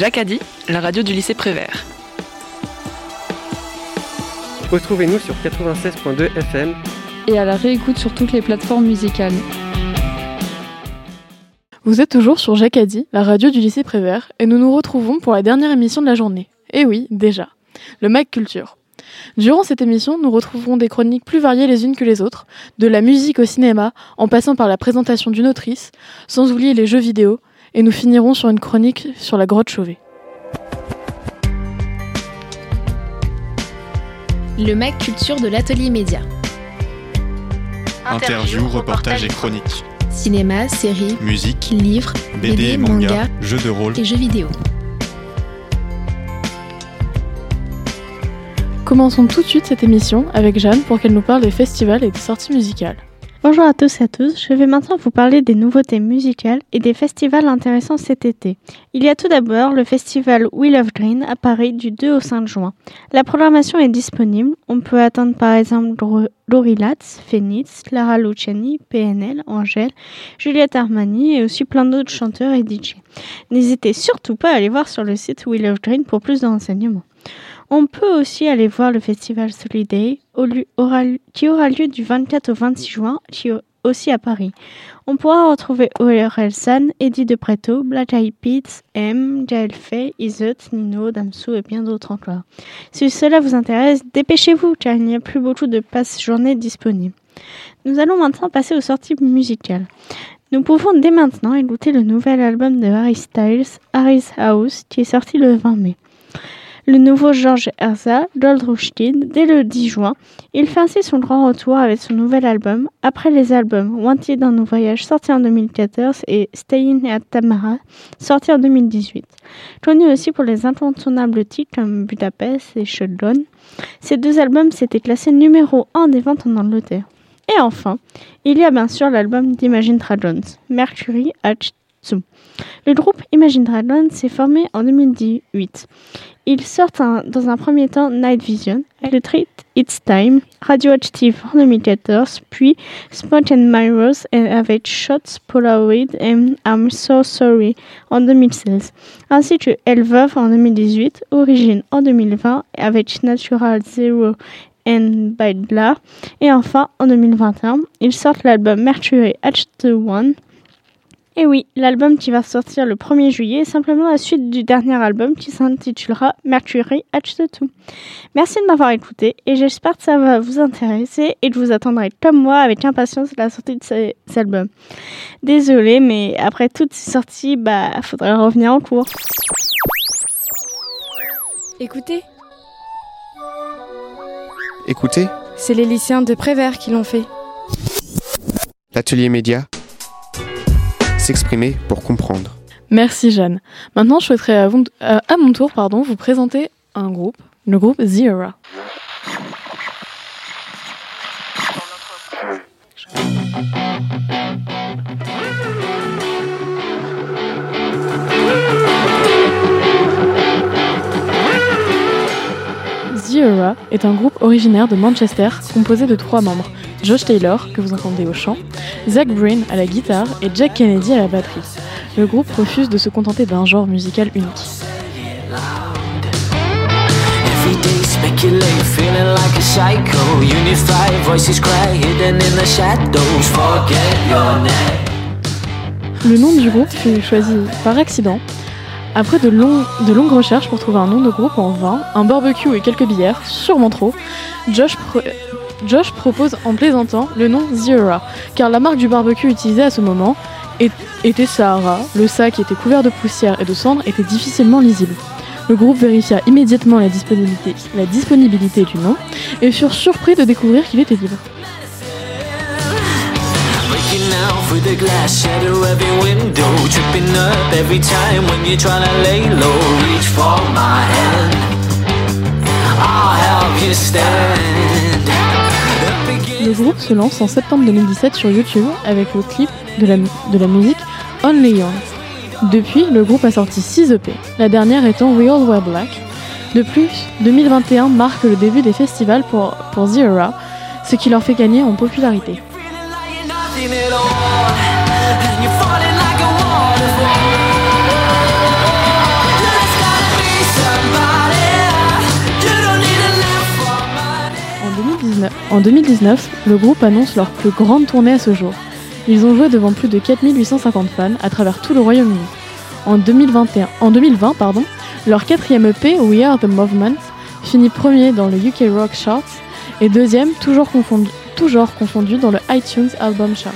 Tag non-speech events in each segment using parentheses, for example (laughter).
Dit, la radio du lycée Prévert. Retrouvez-nous sur 96.2 FM et à la réécoute sur toutes les plateformes musicales. Vous êtes toujours sur Jacadi, la radio du lycée Prévert, et nous nous retrouvons pour la dernière émission de la journée. Et oui, déjà, le Mac Culture. Durant cette émission, nous retrouverons des chroniques plus variées les unes que les autres, de la musique au cinéma, en passant par la présentation d'une autrice, sans oublier les jeux vidéo, et nous finirons sur une chronique sur la grotte Chauvet. Le Mac Culture de l'Atelier Média. Interviews, reportages et chroniques. Cinéma, séries, musique, livres, BD, manga, jeux de rôle et jeux vidéo. Commençons tout de suite cette émission avec Jeanne pour qu'elle nous parle des festivals et des sorties musicales. Bonjour à tous et à tous, je vais maintenant vous parler des nouveautés musicales et des festivals intéressants cet été. Il y a tout d'abord le festival Wheel of Green à Paris du 2 au 5 juin. La programmation est disponible, on peut attendre par exemple Laurie Latz, Phoenix, Clara Luciani, PNL, Angèle, Juliette Armani et aussi plein d'autres chanteurs et DJ. N'hésitez surtout pas à aller voir sur le site Wheel of Green pour plus de renseignements. On peut aussi aller voir le festival Soliday qui aura lieu du 24 au 26 juin, aussi à Paris. On pourra retrouver ORL San, Eddie De Preto, Black Eyed Peas, M, Jael Fay, Izut, Nino, Damsou et bien d'autres encore. Si cela vous intéresse, dépêchez-vous car il n'y a plus beaucoup de passes journées disponibles. Nous allons maintenant passer aux sorties musicales. Nous pouvons dès maintenant écouter le nouvel album de Harry Styles, Harry's House, qui est sorti le 20 mai le nouveau George Erza, Gold dès le 10 juin. Il fait ainsi son grand retour avec son nouvel album, après les albums Wanted dans nos voyages sorti en 2014 et Staying at Tamara sorti en 2018. Connu aussi pour les incontournables titres comme Budapest et Shotgun, ces deux albums s'étaient classés numéro 1 des ventes en Angleterre. Et enfin, il y a bien sûr l'album d'Imagine Dragons, Mercury at Zoo. Le groupe Imagine Dragons s'est formé en 2018. Ils sortent dans un premier temps Night Vision, le Treat It's Time, Radioactive en 2014, puis Spot and Mirrors avec Shots Polaroid et I'm So Sorry en 2016, ainsi que Elvov en 2018, Origin en 2020 avec Natural Zero and Bydla, et enfin en 2021, ils sortent l'album Mercury H2 et oui, l'album qui va sortir le 1er juillet est simplement la suite du dernier album qui s'intitulera Mercury H2. Merci de m'avoir écouté et j'espère que ça va vous intéresser et que vous attendrez comme moi avec impatience la sortie de ces albums. Désolée, mais après toutes ces sorties, bah, faudrait revenir en cours. Écoutez. Écoutez. C'est les lycéens de Prévert qui l'ont fait. L'atelier média s'exprimer pour comprendre. Merci Jeanne. Maintenant, je souhaiterais à, mon tour pardon, vous présenter un groupe, le groupe Zira. Zira est un groupe originaire de Manchester composé de trois membres, Josh Taylor, que vous entendez au chant, Zach Breen à la guitare et Jack Kennedy à la batterie. Le groupe refuse de se contenter d'un genre musical unique. Le nom du groupe fut choisi par accident. Après de, longues recherches pour trouver un nom de groupe en vain, un barbecue et quelques bières, sûrement trop, Josh propose en plaisantant le nom Zira, car la marque du barbecue utilisée à ce moment était Sahara. Le sac était couvert de poussière et de cendres était difficilement lisible. Le groupe vérifia immédiatement la disponibilité du nom et furent surpris de découvrir qu'il était libre. Le groupe se lance en septembre 2017 sur YouTube avec le clip de la, musique Only Young. Depuis, le groupe a sorti 6 EP, la dernière étant We All Wear Black. De plus, 2021 marque le début des festivals pour, pour Zira, ce qui leur fait gagner en popularité. En 2019, le groupe annonce leur plus grande tournée à ce jour. Ils ont joué devant plus de 4850 fans à travers tout le Royaume-Uni. En, 2020, leur quatrième EP, We Are the Movement, finit premier dans le UK Rock Charts et deuxième, toujours confondu, toujours confondu dans le iTunes Album Chart.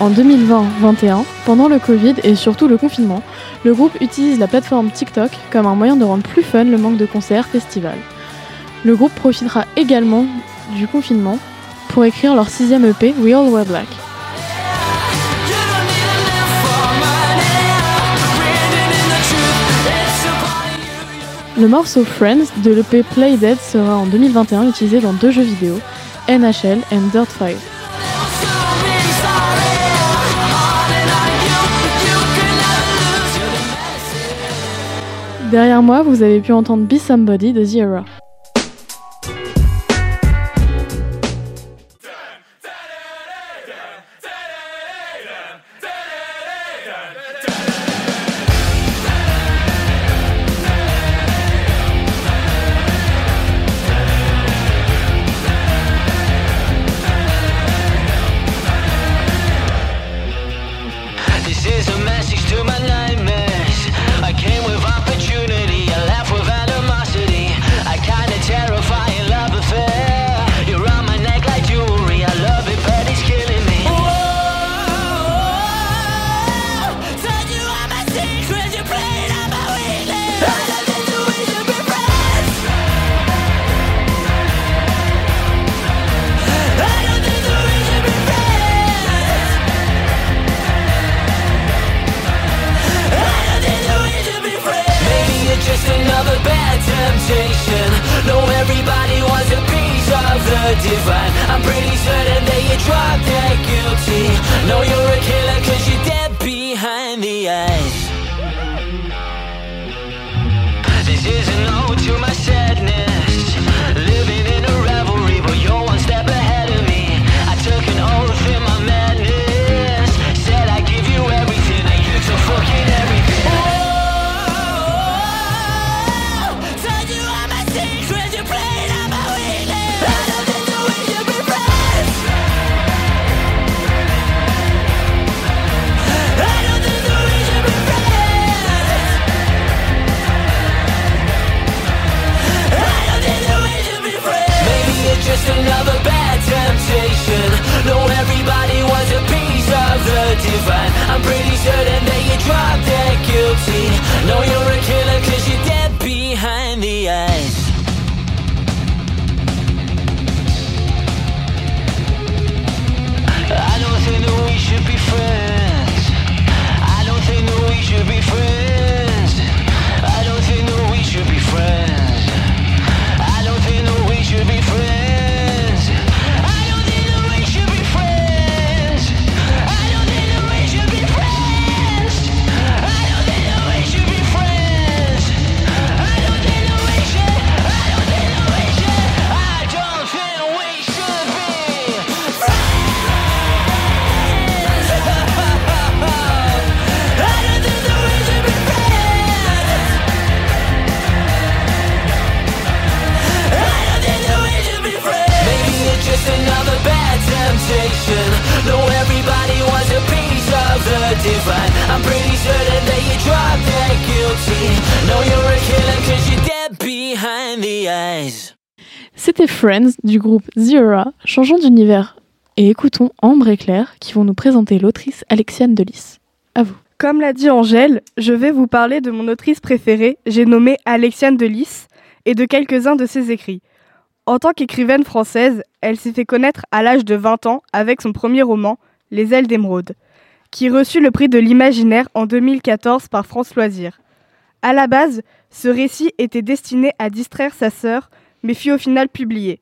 En 2020-21, pendant le Covid et surtout le confinement, le groupe utilise la plateforme TikTok comme un moyen de rendre plus fun le manque de concerts, festivals. Le groupe profitera également du confinement pour écrire leur sixième EP, We All Wear Black. Le morceau Friends de l'EP Play Dead sera en 2021 utilisé dans deux jeux vidéo, NHL et Dirt 5. Derrière moi, vous avez pu entendre Be Somebody de The Friends du groupe Zero. Changeons d'univers et écoutons Ambre et Claire qui vont nous présenter l'autrice Alexiane Delis. À vous. Comme l'a dit Angèle, je vais vous parler de mon autrice préférée, j'ai nommé Alexiane Delis, et de quelques-uns de ses écrits. En tant qu'écrivaine française, elle s'est fait connaître à l'âge de 20 ans avec son premier roman, Les ailes d'émeraude, qui reçut le prix de l'imaginaire en 2014 par France Loisirs. À la base, ce récit était destiné à distraire sa sœur, mais fut au final publié.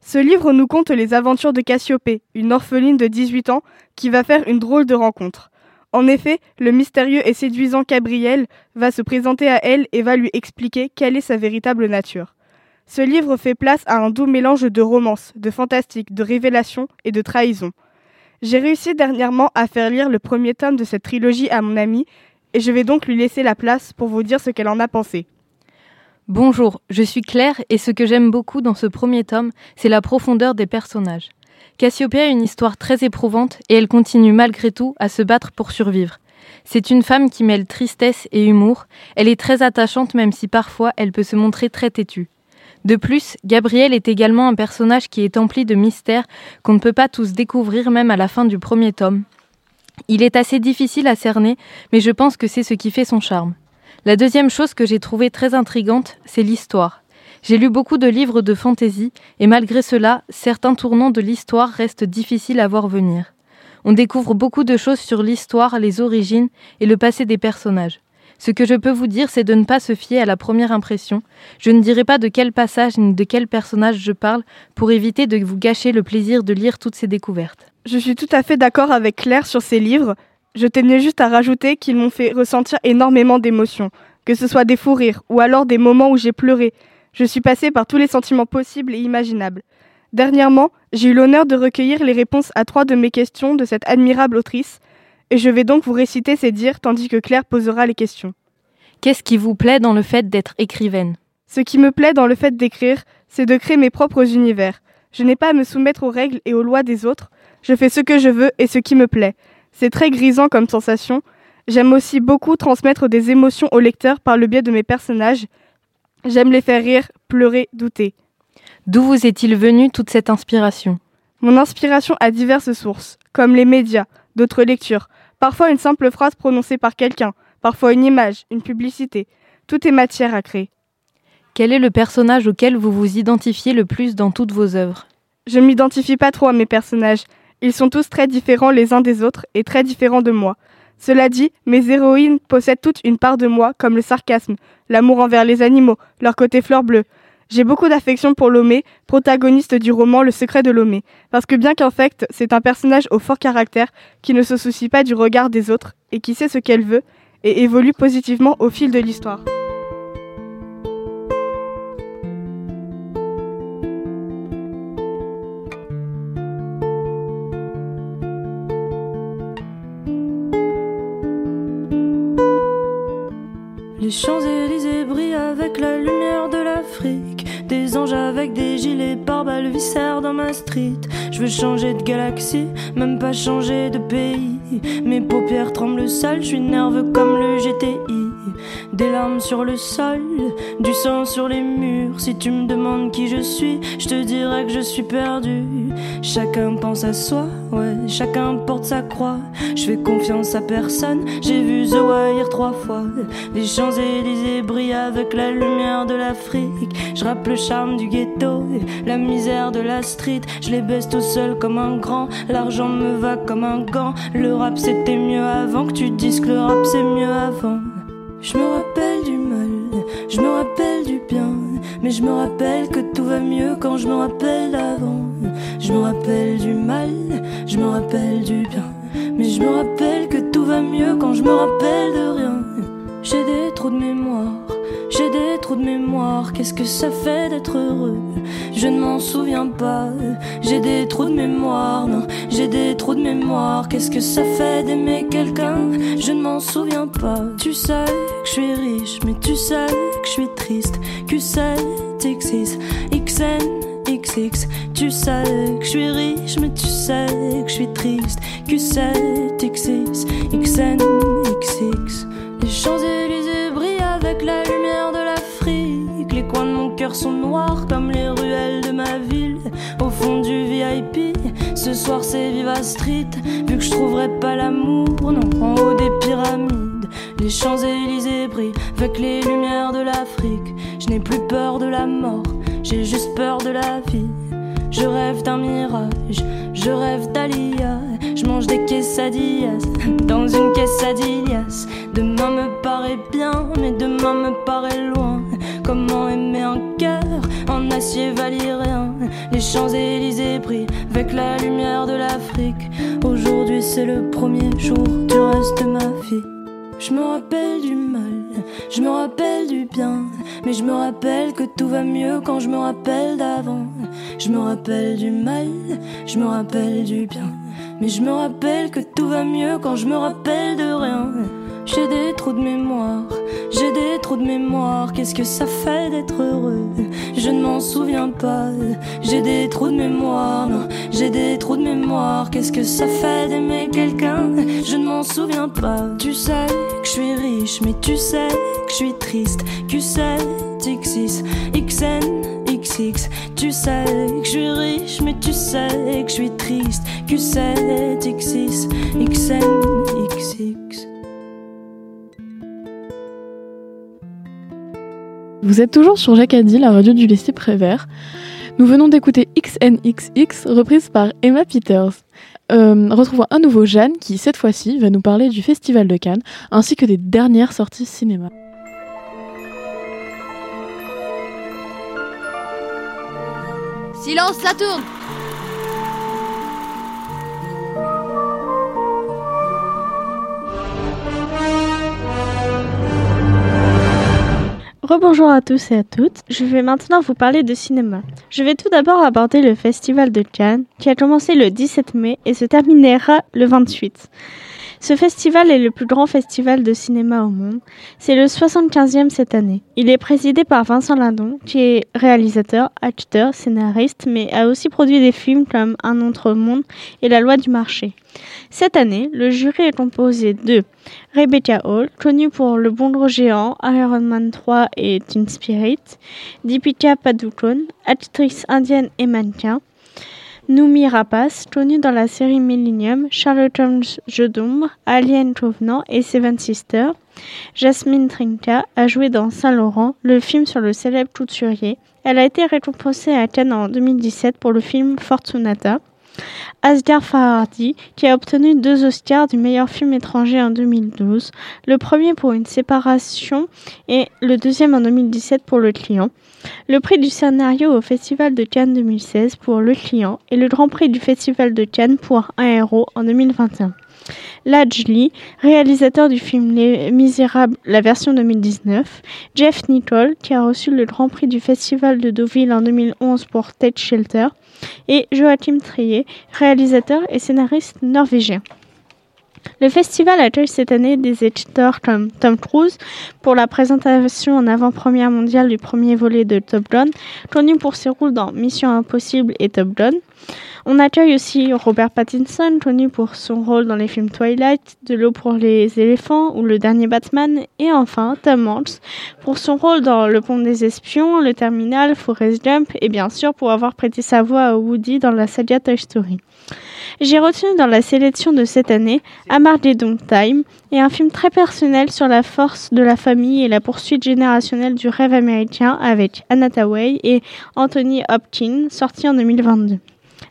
Ce livre nous conte les aventures de Cassiopée, une orpheline de 18 ans qui va faire une drôle de rencontre. En effet, le mystérieux et séduisant Gabriel va se présenter à elle et va lui expliquer quelle est sa véritable nature. Ce livre fait place à un doux mélange de romance, de fantastique, de révélation et de trahison. J'ai réussi dernièrement à faire lire le premier tome de cette trilogie à mon amie et je vais donc lui laisser la place pour vous dire ce qu'elle en a pensé. Bonjour, je suis Claire et ce que j'aime beaucoup dans ce premier tome, c'est la profondeur des personnages. Cassiopée a une histoire très éprouvante et elle continue malgré tout à se battre pour survivre. C'est une femme qui mêle tristesse et humour, elle est très attachante même si parfois elle peut se montrer très têtue. De plus, Gabriel est également un personnage qui est empli de mystères qu'on ne peut pas tous découvrir même à la fin du premier tome. Il est assez difficile à cerner, mais je pense que c'est ce qui fait son charme. La deuxième chose que j'ai trouvée très intrigante, c'est l'histoire. J'ai lu beaucoup de livres de fantaisie, et malgré cela, certains tournants de l'histoire restent difficiles à voir venir. On découvre beaucoup de choses sur l'histoire, les origines et le passé des personnages. Ce que je peux vous dire, c'est de ne pas se fier à la première impression. Je ne dirai pas de quel passage ni de quel personnage je parle pour éviter de vous gâcher le plaisir de lire toutes ces découvertes. Je suis tout à fait d'accord avec Claire sur ces livres. Je tenais juste à rajouter qu'ils m'ont fait ressentir énormément d'émotions, que ce soit des fous rires ou alors des moments où j'ai pleuré. Je suis passée par tous les sentiments possibles et imaginables. Dernièrement, j'ai eu l'honneur de recueillir les réponses à trois de mes questions de cette admirable autrice, et je vais donc vous réciter ses dires tandis que Claire posera les questions. Qu'est-ce qui vous plaît dans le fait d'être écrivaine? Ce qui me plaît dans le fait d'écrire, c'est de créer mes propres univers. Je n'ai pas à me soumettre aux règles et aux lois des autres, je fais ce que je veux et ce qui me plaît. C'est très grisant comme sensation. J'aime aussi beaucoup transmettre des émotions au lecteur par le biais de mes personnages. J'aime les faire rire, pleurer, douter. D'où vous est-il venu toute cette inspiration? Mon inspiration a diverses sources, comme les médias, d'autres lectures, parfois une simple phrase prononcée par quelqu'un, parfois une image, une publicité. Tout est matière à créer. Quel est le personnage auquel vous vous identifiez le plus dans toutes vos œuvres? Je ne m'identifie pas trop à mes personnages. Ils sont tous très différents les uns des autres et très différents de moi. Cela dit, mes héroïnes possèdent toutes une part de moi, comme le sarcasme, l'amour envers les animaux, leur côté fleur bleue. J'ai beaucoup d'affection pour Lomé, protagoniste du roman Le secret de Lomé, parce que bien qu'en fait, c'est un personnage au fort caractère qui ne se soucie pas du regard des autres et qui sait ce qu'elle veut et évolue positivement au fil de l'histoire. Champs-Élysées brillent avec la lumière de l'Afrique. Des anges avec des gilets pare-balles viscèrent dans ma street. Je veux changer de galaxie, même pas changer de pays. Mes paupières tremblent sales, je suis nerveux comme le GTI. Des larmes sur le sol, du sang sur les murs. Si tu me demandes qui je suis, je te dirais que je suis perdu. Chacun pense à soi, ouais, chacun porte sa croix. Je fais confiance à personne, j'ai vu The Wire trois fois. Les Champs-Élysées brillent avec la lumière de l'Afrique. Je rappe le charme du ghetto, la misère de la street. Je les baisse tout seul comme un grand, l'argent me va comme un gant. Le rap c'était mieux avant que tu dises que le rap c'est mieux avant. Je me rappelle du mal, je me rappelle du bien, mais je me rappelle que tout va mieux quand je me rappelle d'avant. Je me rappelle du mal, je me rappelle du bien, mais je me rappelle que tout va mieux quand je me rappelle de rien. J'ai des trous de mémoire, j'ai des trous de mémoire, qu'est-ce que ça fait d'être heureux? Je ne m'en souviens pas, j'ai des trous de mémoire, non, j'ai des trous de mémoire, qu'est-ce que ça fait d'aimer quelqu'un? Je ne m'en souviens pas. Tu sais que je suis riche, mais tu sais que je suis triste, Q7, X6, XN, XX, tu sais que je suis riche, mais tu sais que je suis triste, Q7, X6, XN, XX. Les Champs-Élysées brillent avec la. Sont noirs comme les ruelles de ma ville. Au fond du VIP, ce soir c'est Viva Street. Vu que je trouverai pas l'amour, non, en haut des pyramides. Les Champs-Élysées brillent avec les lumières de l'Afrique. Je n'ai plus peur de la mort, j'ai juste peur de la vie. Je rêve d'un mirage, je rêve d'Alia. Je mange des quesadillas dans une quesadillas. Demain me paraît bien, mais demain me paraît loin. Comment aimer un cœur en acier valyrien Les Champs-Élysées brillent avec la lumière de l'Afrique. Aujourd'hui c'est le premier jour du reste ma vie. Je me rappelle du mal, je me rappelle du bien, mais je me rappelle que tout va mieux quand je me rappelle d'avant. Je me rappelle du mal, je me rappelle du bien, Mais je me rappelle que tout va mieux quand je me rappelle de rien. J'ai des trous de mémoire, j'ai des trous de mémoire. Qu'est-ce que ça fait d'être heureux? Je ne m'en souviens pas. J'ai des trous de mémoire, non, j'ai des trous de mémoire. Qu'est-ce que ça fait d'aimer quelqu'un? Je ne m'en souviens pas. Tu sais que je suis riche, mais tu sais que je suis triste. Q7, X6, XN, XX. Tu sais que je suis riche, mais tu sais que je suis triste. Q7, X6, XN, XX. Vous êtes toujours sur Jacadi, la radio du lycée Prévert. Nous venons d'écouter XNXX, reprise par Emma Peters. Euh, retrouvons un nouveau Jeanne qui, cette fois-ci, va nous parler du Festival de Cannes ainsi que des dernières sorties cinéma. Silence, ça tourne Rebonjour à tous et à toutes. Je vais maintenant vous parler de cinéma. Je vais tout d'abord aborder le Festival de Cannes qui a commencé le 17 mai et se terminera le 28. Ce festival est le plus grand festival de cinéma au monde. C'est le 75e cette année. Il est présidé par Vincent Lindon, qui est réalisateur, acteur, scénariste, mais a aussi produit des films comme Un autre monde et La loi du marché. Cette année, le jury est composé de Rebecca Hall, connue pour Le Bon Géant, Iron Man 3 et Teen Spirit, Deepika Padukone, actrice indienne et mannequin, Noumi Rapace, connue dans la série Millennium, Charlotte Holmes Jeu d'ombre, Alien Covenant et Seven Sisters. Jasmine Trinka a joué dans Saint-Laurent, le film sur le célèbre couturier. Elle a été récompensée à Cannes en 2017 pour le film Fortunata. Asghar Farhadi, qui a obtenu deux Oscars du meilleur film étranger en 2012, le premier pour une séparation et le deuxième en 2017 pour le client. Le prix du scénario au Festival de Cannes 2016 pour Le Client et le Grand Prix du Festival de Cannes pour Un héros en 2021. Lajli, réalisateur du film Les Misérables, la version 2019, Jeff Nicole, qui a reçu le Grand Prix du Festival de Deauville en 2011 pour Ted Shelter, et Joachim Trier, réalisateur et scénariste norvégien. Le festival accueille cette année des éditeurs comme Tom Cruise pour la présentation en avant-première mondiale du premier volet de Top Gun, connu pour ses rôles dans Mission Impossible et Top Gun. On accueille aussi Robert Pattinson, connu pour son rôle dans les films Twilight, De l'eau pour les éléphants ou Le dernier Batman, et enfin Tom Hanks pour son rôle dans Le pont des espions, Le terminal, Forrest Gump et bien sûr pour avoir prêté sa voix à Woody dans la saga Toy Story. J'ai retenu dans la sélection de cette année Armageddon Time et un film très personnel sur la force de la famille et la poursuite générationnelle du rêve américain avec Anna et Anthony Hopkins, sorti en 2022.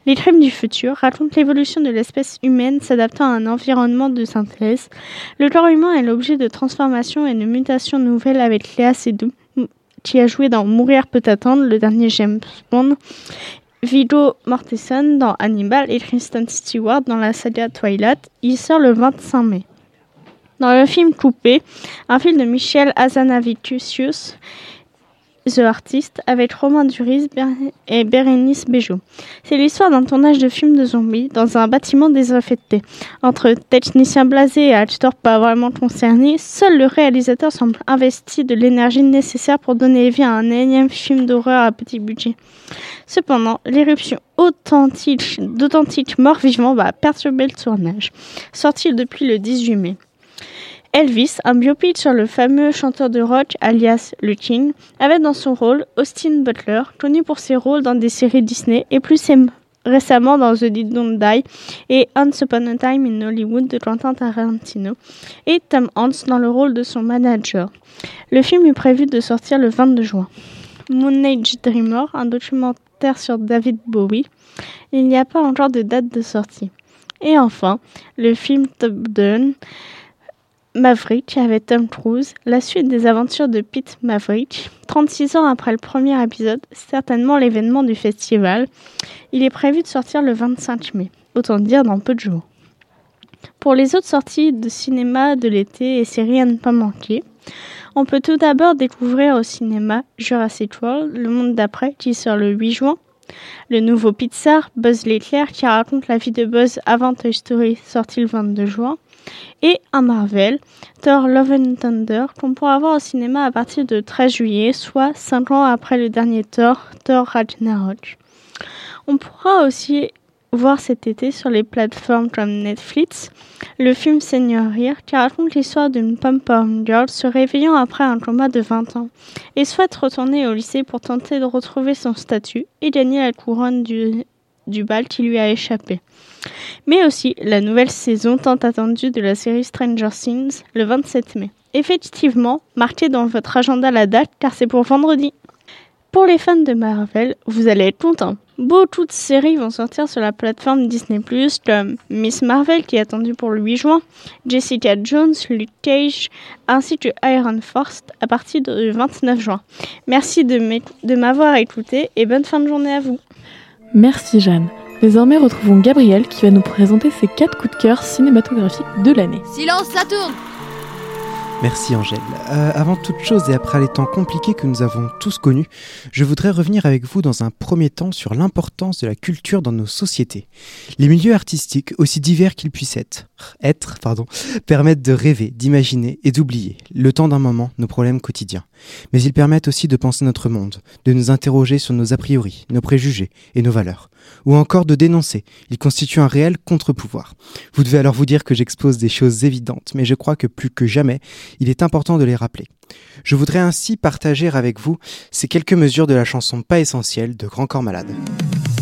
Les crimes du futur racontent l'évolution de l'espèce humaine s'adaptant à un environnement de synthèse. Le corps humain est l'objet de transformations et de mutations nouvelles avec Léa Seydoux, qui a joué dans Mourir peut attendre, le dernier James Bond, Viggo Mortensen dans Hannibal et Kristen Stewart dans la saga Twilight. Il sort le 25 mai. Dans le film Coupé, un film de Michel Hazanavicius, The Artist, avec Romain Duris et Bérénice Bejo. C'est l'histoire d'un tournage de film de zombies dans un bâtiment désaffecté. Entre techniciens blasés et acteurs pas vraiment concernés, seul le réalisateur semble investi de l'énergie nécessaire pour donner vie à un énième film d'horreur à petit budget. Cependant, l'éruption authentique d'authentiques morts vivants va perturber le tournage, sorti depuis le 18 mai. Elvis, un biopic sur le fameux chanteur de rock alias le King, avait dans son rôle Austin Butler, connu pour ses rôles dans des séries Disney et plus récemment dans The Did Don't Die et Once Upon a Time in Hollywood de Quentin Tarantino, et Tom Hanks dans le rôle de son manager. Le film est prévu de sortir le 22 juin. Moon Age Dreamer, un documentaire sur David Bowie. Il n'y a pas encore de date de sortie. Et enfin, le film Top Gun, Maverick avec Tom Cruise, la suite des aventures de Pete Maverick, 36 ans après le premier épisode, certainement l'événement du festival. Il est prévu de sortir le 25 mai, autant dire dans peu de jours. Pour les autres sorties de cinéma de l'été et séries à ne pas manquer, on peut tout d'abord découvrir au cinéma Jurassic World, le monde d'après, qui sort le 8 juin, Le nouveau Pixar, Buzz l'éclair, qui raconte la vie de Buzz avant Toy Story, sorti le 22 juin. Et un Marvel, Thor Love and Thunder, qu'on pourra voir au cinéma à partir de 13 juillet, soit 5 ans après le dernier Thor, Thor Ragnarok. On pourra aussi voir cet été sur les plateformes comme Netflix le film Seigneur Rire qui raconte l'histoire d'une pom-pom girl se réveillant après un combat de 20 ans et souhaite retourner au lycée pour tenter de retrouver son statut et gagner la couronne du, du bal qui lui a échappé. Mais aussi la nouvelle saison tant attendue de la série Stranger Things le 27 mai. Effectivement, marquez dans votre agenda la date car c'est pour vendredi. Pour les fans de Marvel, vous allez être contents. Beaucoup de séries vont sortir sur la plateforme Disney+, comme Miss Marvel qui est attendue pour le 8 juin, Jessica Jones, Luke Cage, ainsi que Iron Force à partir du 29 juin. Merci de m'avoir écouté et bonne fin de journée à vous. Merci Jeanne. Désormais, retrouvons Gabriel qui va nous présenter ses 4 coups de cœur cinématographiques de l'année. Silence, ça tourne Merci Angèle. Euh, avant toute chose et après les temps compliqués que nous avons tous connus, je voudrais revenir avec vous dans un premier temps sur l'importance de la culture dans nos sociétés. Les milieux artistiques, aussi divers qu'ils puissent être, être permettent de rêver, d'imaginer et d'oublier, le temps d'un moment, nos problèmes quotidiens. Mais ils permettent aussi de penser notre monde, de nous interroger sur nos a priori, nos préjugés et nos valeurs ou encore de dénoncer. Il constitue un réel contre-pouvoir. Vous devez alors vous dire que j'expose des choses évidentes, mais je crois que plus que jamais, il est important de les rappeler. Je voudrais ainsi partager avec vous ces quelques mesures de la chanson Pas essentielle de Grand Corps Malade.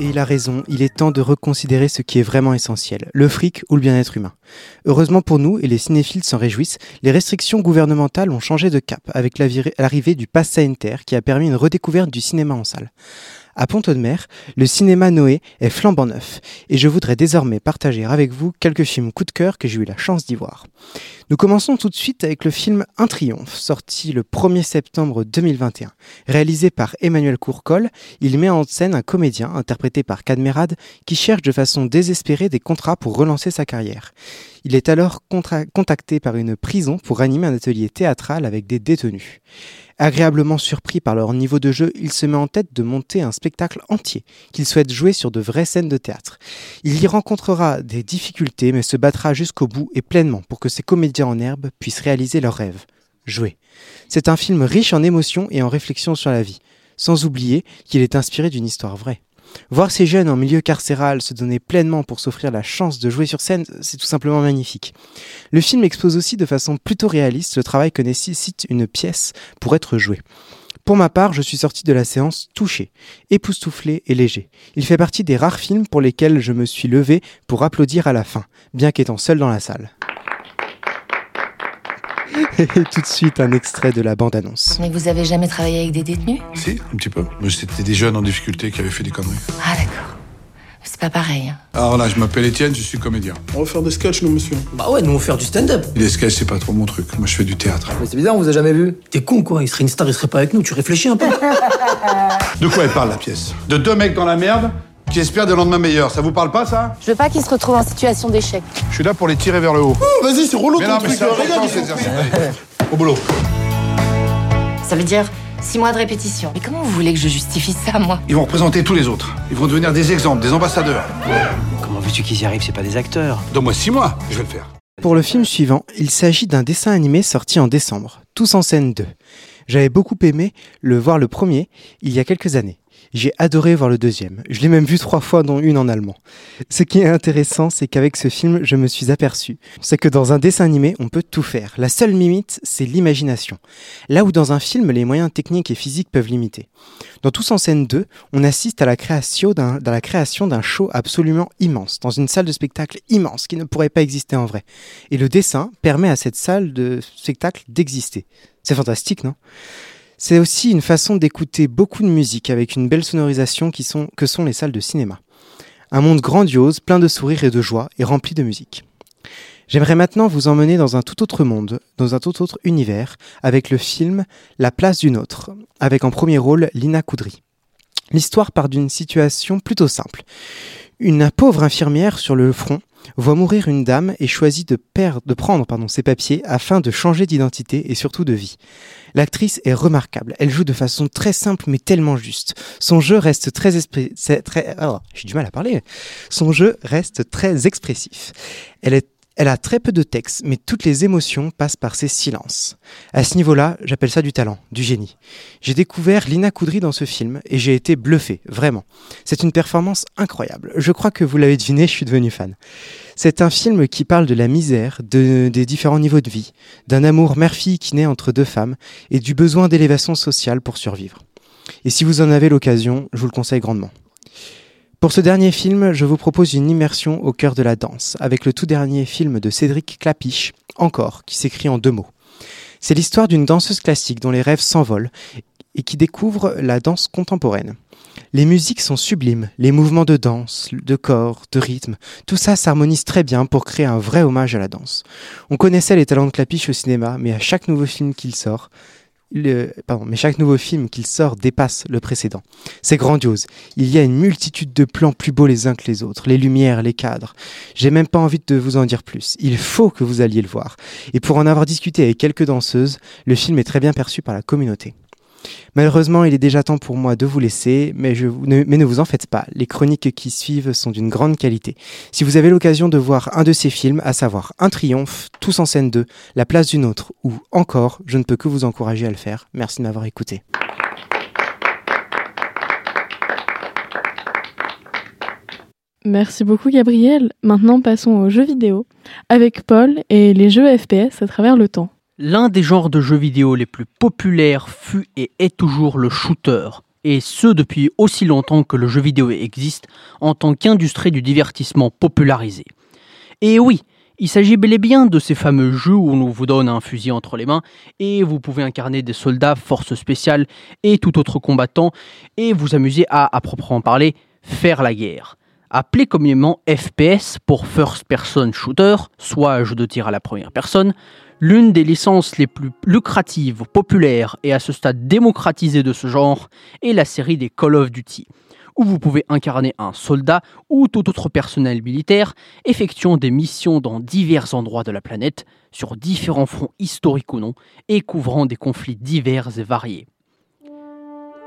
Et il a raison, il est temps de reconsidérer ce qui est vraiment essentiel, le fric ou le bien-être humain. Heureusement pour nous, et les cinéphiles s'en réjouissent, les restrictions gouvernementales ont changé de cap avec l'arrivée du pass sanitaire qui a permis une redécouverte du cinéma en salle. À Pont-de-Mer, le cinéma Noé est flambant neuf et je voudrais désormais partager avec vous quelques films coup de cœur que j'ai eu la chance d'y voir. Nous commençons tout de suite avec le film Un triomphe, sorti le 1er septembre 2021. Réalisé par Emmanuel Courcol, il met en scène un comédien, interprété par Cadmerade, qui cherche de façon désespérée des contrats pour relancer sa carrière. Il est alors contacté par une prison pour animer un atelier théâtral avec des détenus. Agréablement surpris par leur niveau de jeu, il se met en tête de monter un spectacle entier qu'il souhaite jouer sur de vraies scènes de théâtre. Il y rencontrera des difficultés mais se battra jusqu'au bout et pleinement pour que ses comédiens en herbe puissent réaliser leurs rêves. Jouer. C'est un film riche en émotions et en réflexions sur la vie, sans oublier qu'il est inspiré d'une histoire vraie. Voir ces jeunes en milieu carcéral se donner pleinement pour s'offrir la chance de jouer sur scène, c'est tout simplement magnifique. Le film expose aussi de façon plutôt réaliste le travail que nécessite une pièce pour être jouée. Pour ma part, je suis sorti de la séance touché, époustouflé et léger. Il fait partie des rares films pour lesquels je me suis levé pour applaudir à la fin, bien qu'étant seul dans la salle. Et tout de suite, un extrait de la bande-annonce. Mais vous avez jamais travaillé avec des détenus? Si, un petit peu. Mais c'était des jeunes en difficulté qui avaient fait des conneries. Ah, d'accord. C'est pas pareil. Hein. Alors là, je m'appelle Étienne, je suis comédien. On va faire des sketchs, nous, monsieur. Bah ouais, nous, on va faire du stand-up. Les sketchs, c'est pas trop mon truc. Moi, je fais du théâtre. Mais c'est bizarre, on vous a jamais vu. T'es con, quoi. Il serait une star, il serait pas avec nous. Tu réfléchis un peu. (laughs) de quoi elle parle, la pièce? De deux mecs dans la merde qui espèrent des lendemains meilleurs. Ça vous parle pas, ça? Je veux pas qu'ils se retrouvent en situation d'échec. Je suis là pour les tirer vers le haut. Oh, Vas-y, c'est relou ton non, truc. exercice. Au boulot. Ça veut dire six mois de répétition. Mais comment vous voulez que je justifie ça, moi? Ils vont représenter tous les autres. Ils vont devenir des exemples, des ambassadeurs. Comment veux-tu qu'ils y arrivent? C'est pas des acteurs. Donne-moi six mois, je vais le faire. Pour le film suivant, il s'agit d'un dessin animé sorti en décembre, Tous en scène 2. J'avais beaucoup aimé le voir le premier il y a quelques années. J'ai adoré voir le deuxième. Je l'ai même vu trois fois, dont une en allemand. Ce qui est intéressant, c'est qu'avec ce film, je me suis aperçu. C'est que dans un dessin animé, on peut tout faire. La seule limite, c'est l'imagination. Là où dans un film, les moyens techniques et physiques peuvent limiter. Dans Tous en scène 2, on assiste à la création d'un, dans la création d'un show absolument immense, dans une salle de spectacle immense qui ne pourrait pas exister en vrai. Et le dessin permet à cette salle de spectacle d'exister. C'est fantastique, non? C'est aussi une façon d'écouter beaucoup de musique avec une belle sonorisation que sont les salles de cinéma. Un monde grandiose, plein de sourires et de joie et rempli de musique. J'aimerais maintenant vous emmener dans un tout autre monde, dans un tout autre univers, avec le film La place d'une autre, avec en premier rôle Lina Coudry. L'histoire part d'une situation plutôt simple. Une pauvre infirmière sur le front voit mourir une dame et choisit de, de prendre pardon, ses papiers afin de changer d'identité et surtout de vie. L'actrice est remarquable. Elle joue de façon très simple mais tellement juste. Son jeu reste très expressif. Elle est elle a très peu de texte, mais toutes les émotions passent par ses silences. À ce niveau-là, j'appelle ça du talent, du génie. J'ai découvert Lina Coudry dans ce film et j'ai été bluffé, vraiment. C'est une performance incroyable. Je crois que vous l'avez deviné, je suis devenu fan. C'est un film qui parle de la misère, de, des différents niveaux de vie, d'un amour mère-fille qui naît entre deux femmes et du besoin d'élévation sociale pour survivre. Et si vous en avez l'occasion, je vous le conseille grandement. Pour ce dernier film, je vous propose une immersion au cœur de la danse, avec le tout dernier film de Cédric Clapiche, Encore, qui s'écrit en deux mots. C'est l'histoire d'une danseuse classique dont les rêves s'envolent et qui découvre la danse contemporaine. Les musiques sont sublimes, les mouvements de danse, de corps, de rythme, tout ça s'harmonise très bien pour créer un vrai hommage à la danse. On connaissait les talents de Clapiche au cinéma, mais à chaque nouveau film qu'il sort, mais chaque nouveau film qu'il sort dépasse le précédent. C'est grandiose. Il y a une multitude de plans plus beaux les uns que les autres, les lumières, les cadres. J'ai même pas envie de vous en dire plus. Il faut que vous alliez le voir. Et pour en avoir discuté avec quelques danseuses, le film est très bien perçu par la communauté. Malheureusement, il est déjà temps pour moi de vous laisser, mais, ne, ne vous en faites pas, les chroniques qui suivent sont d'une grande qualité. Si vous avez l'occasion de voir un de ces films, à savoir Un Triomphe, Tous en scène 2, La place d'une autre, ou encore, je ne peux que vous encourager à le faire. Merci de m'avoir écouté. Merci beaucoup Gabriel. Maintenant passons aux jeux vidéo avec Paul et les jeux FPS à travers le temps. L'un des genres de jeux vidéo les plus populaires fut et est toujours le shooter, et ce depuis aussi longtemps que le jeu vidéo existe en tant qu'industrie du divertissement popularisé. Et oui, il s'agit bel et bien de ces fameux jeux où on vous donne un fusil entre les mains et vous pouvez incarner des soldats, forces spéciales et tout autre combattant et vous amuser à, à proprement parler, faire la guerre. Appelé communément FPS pour First Person Shooter, soit jeu de tir à la première personne, L'une des licences les plus lucratives, populaires et à ce stade démocratisées de ce genre est la série des Call of Duty, où vous pouvez incarner un soldat ou tout autre personnel militaire effectuant des missions dans divers endroits de la planète, sur différents fronts historiques ou non, et couvrant des conflits divers et variés.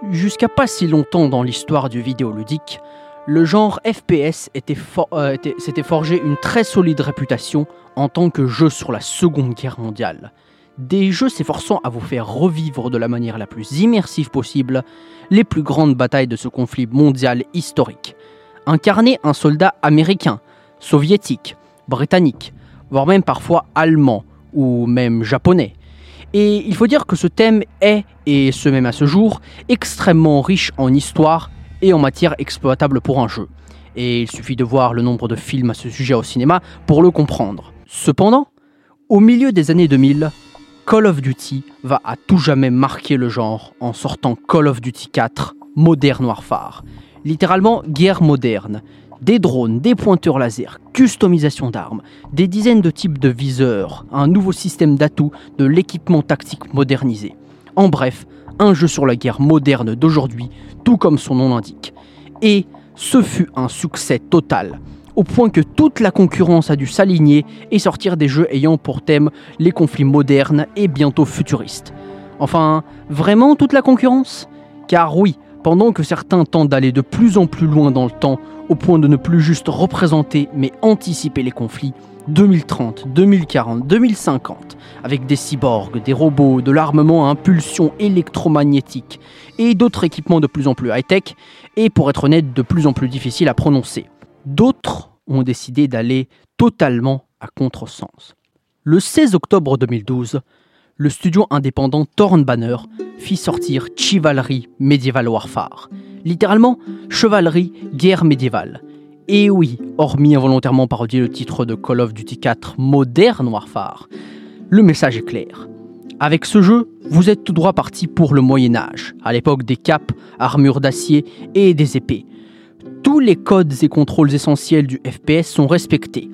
Jusqu'à pas si longtemps dans l'histoire du vidéoludique, le genre FPS euh, s'était forgé une très solide réputation en tant que jeu sur la Seconde Guerre mondiale. Des jeux s'efforçant à vous faire revivre de la manière la plus immersive possible les plus grandes batailles de ce conflit mondial historique. Incarner un soldat américain, soviétique, britannique, voire même parfois allemand ou même japonais. Et il faut dire que ce thème est, et ce même à ce jour, extrêmement riche en histoire en matière exploitable pour un jeu. Et il suffit de voir le nombre de films à ce sujet au cinéma pour le comprendre. Cependant, au milieu des années 2000, Call of Duty va à tout jamais marquer le genre en sortant Call of Duty 4 Modern Warfare. Littéralement guerre moderne. Des drones, des pointeurs laser, customisation d'armes, des dizaines de types de viseurs, un nouveau système d'atouts, de l'équipement tactique modernisé. En bref, un jeu sur la guerre moderne d'aujourd'hui, tout comme son nom l'indique. Et ce fut un succès total au point que toute la concurrence a dû s'aligner et sortir des jeux ayant pour thème les conflits modernes et bientôt futuristes. Enfin, vraiment toute la concurrence? Car oui, pendant que certains tentent d'aller de plus en plus loin dans le temps, au point de ne plus juste représenter mais anticiper les conflits, 2030, 2040, 2050, avec des cyborgs, des robots, de l'armement à impulsion électromagnétique et d'autres équipements de plus en plus high-tech, et pour être honnête, de plus en plus difficiles à prononcer. D'autres ont décidé d'aller totalement à contresens. Le 16 octobre 2012, le studio indépendant Thorn Banner fit sortir Chivalry Medieval Warfare, littéralement chevalerie, guerre médiévale. Et oui, hormis involontairement parodier le titre de Call of Duty 4 Modern Warfare, le message est clair. Avec ce jeu, vous êtes tout droit parti pour le Moyen Âge, à l'époque des capes, armures d'acier et des épées, tous les codes et contrôles essentiels du FPS sont respectés.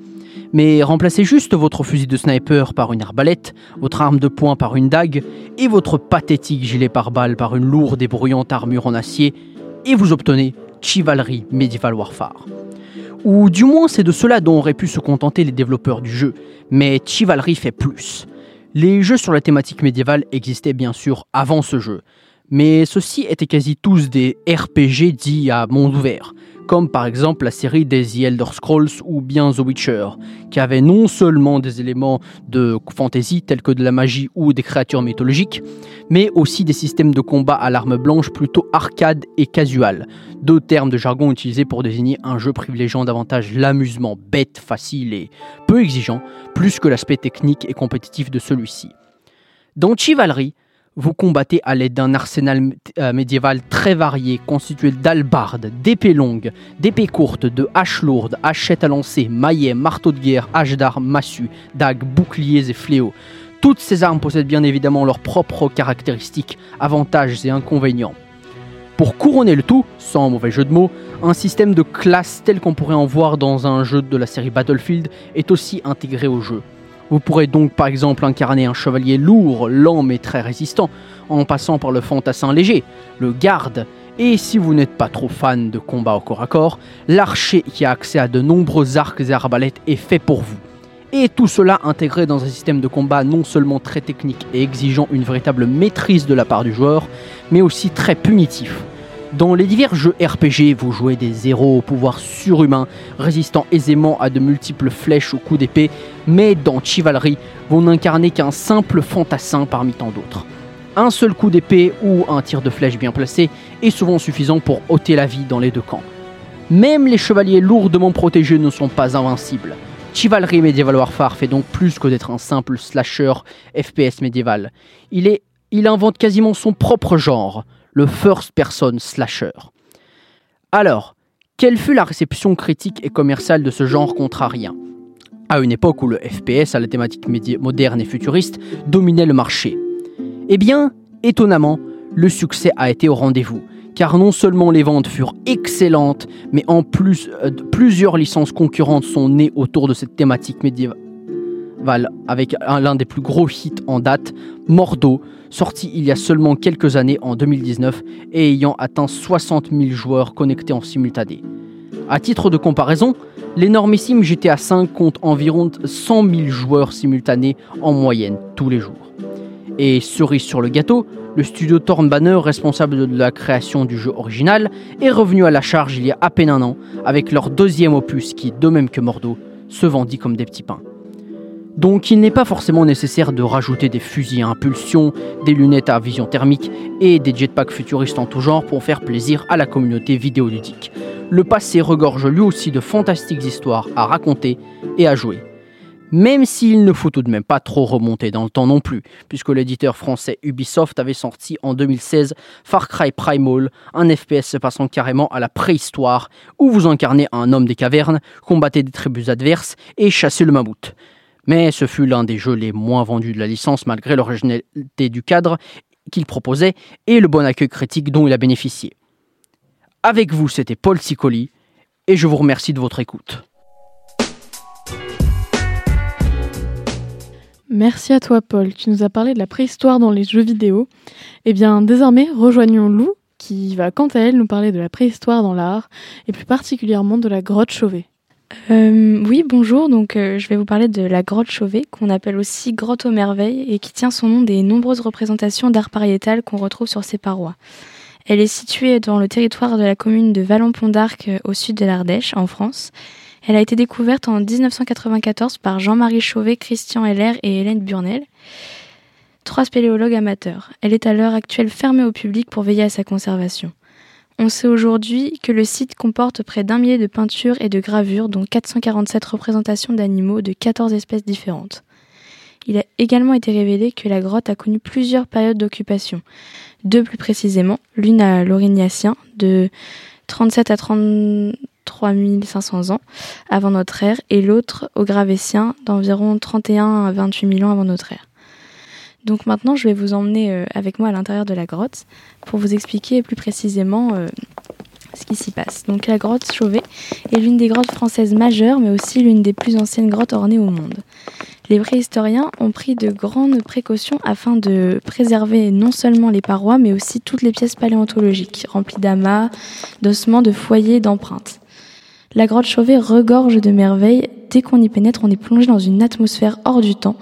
Mais remplacez juste votre fusil de sniper par une arbalète, votre arme de poing par une dague, et votre pathétique gilet pare-balles par une lourde et bruyante armure en acier, et vous obtenez Chivalry Medieval Warfare. Ou du moins c'est de cela dont auraient pu se contenter les développeurs du jeu, mais Chivalry fait plus. Les jeux sur la thématique médiévale existaient bien sûr avant ce jeu, mais ceux-ci étaient quasi tous des RPG dits à monde ouvert, comme par exemple la série des Elder Scrolls ou bien The Witcher, qui avait non seulement des éléments de fantasy tels que de la magie ou des créatures mythologiques, mais aussi des systèmes de combat à l'arme blanche plutôt arcade et casual, deux termes de jargon utilisés pour désigner un jeu privilégiant davantage l'amusement bête, facile et peu exigeant, plus que l'aspect technique et compétitif de celui-ci. Dans Chivalry, vous combattez à l'aide d'un arsenal euh, médiéval très varié, constitué d'albardes, d'épées longues, d'épées courtes, de haches lourdes, hachettes à lancer, maillets, marteaux de guerre, haches d'armes, massues, dagues, boucliers et fléaux. Toutes ces armes possèdent bien évidemment leurs propres caractéristiques, avantages et inconvénients. Pour couronner le tout, sans mauvais jeu de mots, un système de classes tel qu'on pourrait en voir dans un jeu de la série Battlefield est aussi intégré au jeu. Vous pourrez donc par exemple incarner un chevalier lourd, lent mais très résistant, en passant par le fantassin léger, le garde, et si vous n'êtes pas trop fan de combat au corps à corps, l'archer qui a accès à de nombreux arcs et arbalètes est fait pour vous. Et tout cela intégré dans un système de combat non seulement très technique et exigeant une véritable maîtrise de la part du joueur, mais aussi très punitif. Dans les divers jeux RPG, vous jouez des héros au pouvoir surhumain, résistant aisément à de multiples flèches ou coups d'épée, mais dans Chivalry, vous n'incarnez qu'un simple fantassin parmi tant d'autres. Un seul coup d'épée ou un tir de flèche bien placé est souvent suffisant pour ôter la vie dans les deux camps. Même les chevaliers lourdement protégés ne sont pas invincibles. Chivalry Medieval Warfare fait donc plus que d'être un simple slasher FPS médiéval. Il, il invente quasiment son propre genre, le first person slasher. Alors, quelle fut la réception critique et commerciale de ce genre contrarien? À une époque où le FPS, à la thématique moderne et futuriste, dominait le marché. Eh bien, étonnamment, le succès a été au rendez-vous, car non seulement les ventes furent excellentes, mais en plus, euh, plusieurs licences concurrentes sont nées autour de cette thématique médiévale avec l'un des plus gros hits en date, Mordo, sorti il y a seulement quelques années en 2019 et ayant atteint 60 000 joueurs connectés en simultané. A titre de comparaison, l'énormissime GTA V compte environ 100 000 joueurs simultanés en moyenne tous les jours. Et cerise sur le gâteau, le studio Thornbanner, responsable de la création du jeu original, est revenu à la charge il y a à peine un an avec leur deuxième opus qui, de même que Mordo, se vendit comme des petits pains. Donc il n'est pas forcément nécessaire de rajouter des fusils à impulsion, des lunettes à vision thermique et des jetpacks futuristes en tout genre pour faire plaisir à la communauté vidéoludique. Le passé regorge lui aussi de fantastiques histoires à raconter et à jouer. Même s'il ne faut tout de même pas trop remonter dans le temps non plus, puisque l'éditeur français Ubisoft avait sorti en 2016 Far Cry Primal, un FPS se passant carrément à la préhistoire, où vous incarnez un homme des cavernes, combattez des tribus adverses et chassez le mammouth mais ce fut l'un des jeux les moins vendus de la licence malgré l'originalité du cadre qu'il proposait et le bon accueil critique dont il a bénéficié. Avec vous, c'était Paul Sicoli, et je vous remercie de votre écoute. Merci à toi Paul, tu nous as parlé de la préhistoire dans les jeux vidéo. Eh bien désormais, rejoignons Lou, qui va quant à elle nous parler de la préhistoire dans l'art, et plus particulièrement de la grotte Chauvet. Euh, oui, bonjour. Donc, euh, je vais vous parler de la grotte Chauvet, qu'on appelle aussi grotte aux merveilles, et qui tient son nom des nombreuses représentations d'art pariétal qu'on retrouve sur ses parois. Elle est située dans le territoire de la commune de Vallon-Pont d'Arc, euh, au sud de l'Ardèche, en France. Elle a été découverte en 1994 par Jean-Marie Chauvet, Christian Heller et Hélène Burnel, trois spéléologues amateurs. Elle est à l'heure actuelle fermée au public pour veiller à sa conservation. On sait aujourd'hui que le site comporte près d'un millier de peintures et de gravures, dont 447 représentations d'animaux de 14 espèces différentes. Il a également été révélé que la grotte a connu plusieurs périodes d'occupation. Deux plus précisément, l'une à l'Aurignacien, de 37 à 33 500 ans avant notre ère, et l'autre au Gravétien, d'environ 31 à 28 000 ans avant notre ère. Donc maintenant, je vais vous emmener euh, avec moi à l'intérieur de la grotte pour vous expliquer plus précisément euh, ce qui s'y passe. Donc la grotte Chauvet est l'une des grottes françaises majeures, mais aussi l'une des plus anciennes grottes ornées au monde. Les préhistoriens ont pris de grandes précautions afin de préserver non seulement les parois, mais aussi toutes les pièces paléontologiques, remplies d'amas, d'ossements, de foyers, d'empreintes. La grotte Chauvet regorge de merveilles. Dès qu'on y pénètre, on est plongé dans une atmosphère hors du temps,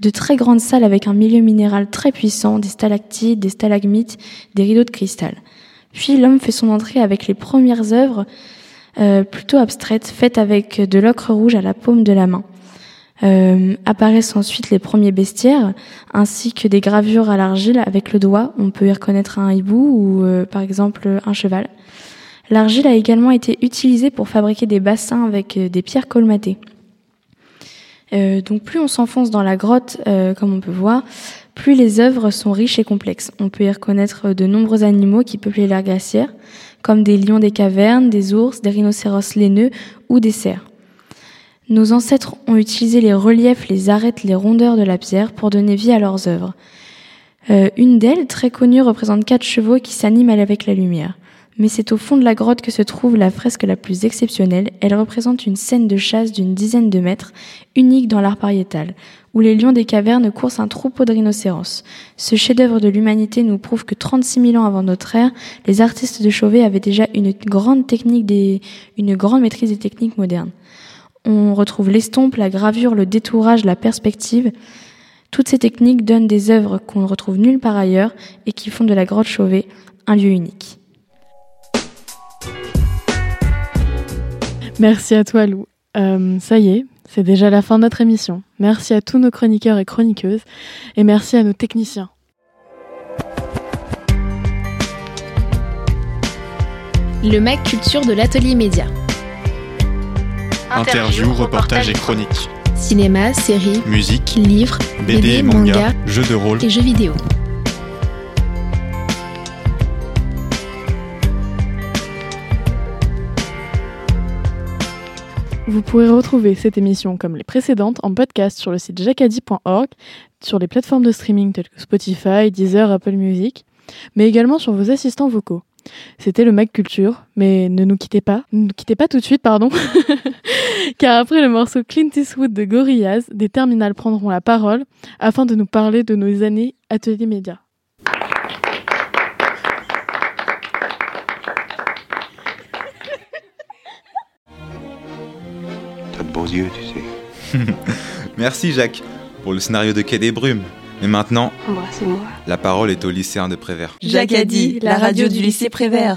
de très grandes salles avec un milieu minéral très puissant, des stalactites, des stalagmites, des rideaux de cristal. Puis l'homme fait son entrée avec les premières œuvres euh, plutôt abstraites, faites avec de l'ocre rouge à la paume de la main. Euh, apparaissent ensuite les premiers bestiaires, ainsi que des gravures à l'argile avec le doigt. On peut y reconnaître un hibou ou euh, par exemple un cheval. L'argile a également été utilisée pour fabriquer des bassins avec des pierres colmatées. Euh, donc plus on s'enfonce dans la grotte, euh, comme on peut voir, plus les œuvres sont riches et complexes. On peut y reconnaître de nombreux animaux qui peuplaient l'air glaciaire, comme des lions des cavernes, des ours, des rhinocéros laineux ou des cerfs. Nos ancêtres ont utilisé les reliefs, les arêtes, les rondeurs de la pierre pour donner vie à leurs œuvres. Euh, une d'elles, très connue, représente quatre chevaux qui s'animent avec la lumière mais c'est au fond de la grotte que se trouve la fresque la plus exceptionnelle. Elle représente une scène de chasse d'une dizaine de mètres, unique dans l'art pariétal, où les lions des cavernes coursent un troupeau de rhinocéros. Ce chef-d'œuvre de l'humanité nous prouve que 36 000 ans avant notre ère, les artistes de Chauvet avaient déjà une grande technique des, une grande maîtrise des techniques modernes. On retrouve l'estompe, la gravure, le détourage, la perspective. Toutes ces techniques donnent des œuvres qu'on ne retrouve nulle part ailleurs et qui font de la grotte Chauvet un lieu unique. Merci à toi Lou. Euh, ça y est, c'est déjà la fin de notre émission. Merci à tous nos chroniqueurs et chroniqueuses et merci à nos techniciens. Le MAC Culture de l'Atelier Média. Interview, reportage et chroniques. Cinéma, séries, musique, livres, BD, manga, jeux de rôle et jeux vidéo. Vous pourrez retrouver cette émission comme les précédentes en podcast sur le site jacadi.org, sur les plateformes de streaming telles que Spotify, Deezer, Apple Music, mais également sur vos assistants vocaux. C'était le Mac Culture, mais ne nous quittez pas, ne nous quittez pas tout de suite, pardon, (laughs) car après le morceau Clint Eastwood de Gorillaz, des terminales prendront la parole afin de nous parler de nos années atelier média. Beaux yeux, tu sais. (laughs) Merci Jacques pour le scénario de Quai des Brumes. Mais maintenant, Embrassez-moi. la parole est au lycéen de Prévert. Jacques a dit, la radio du lycée Prévert.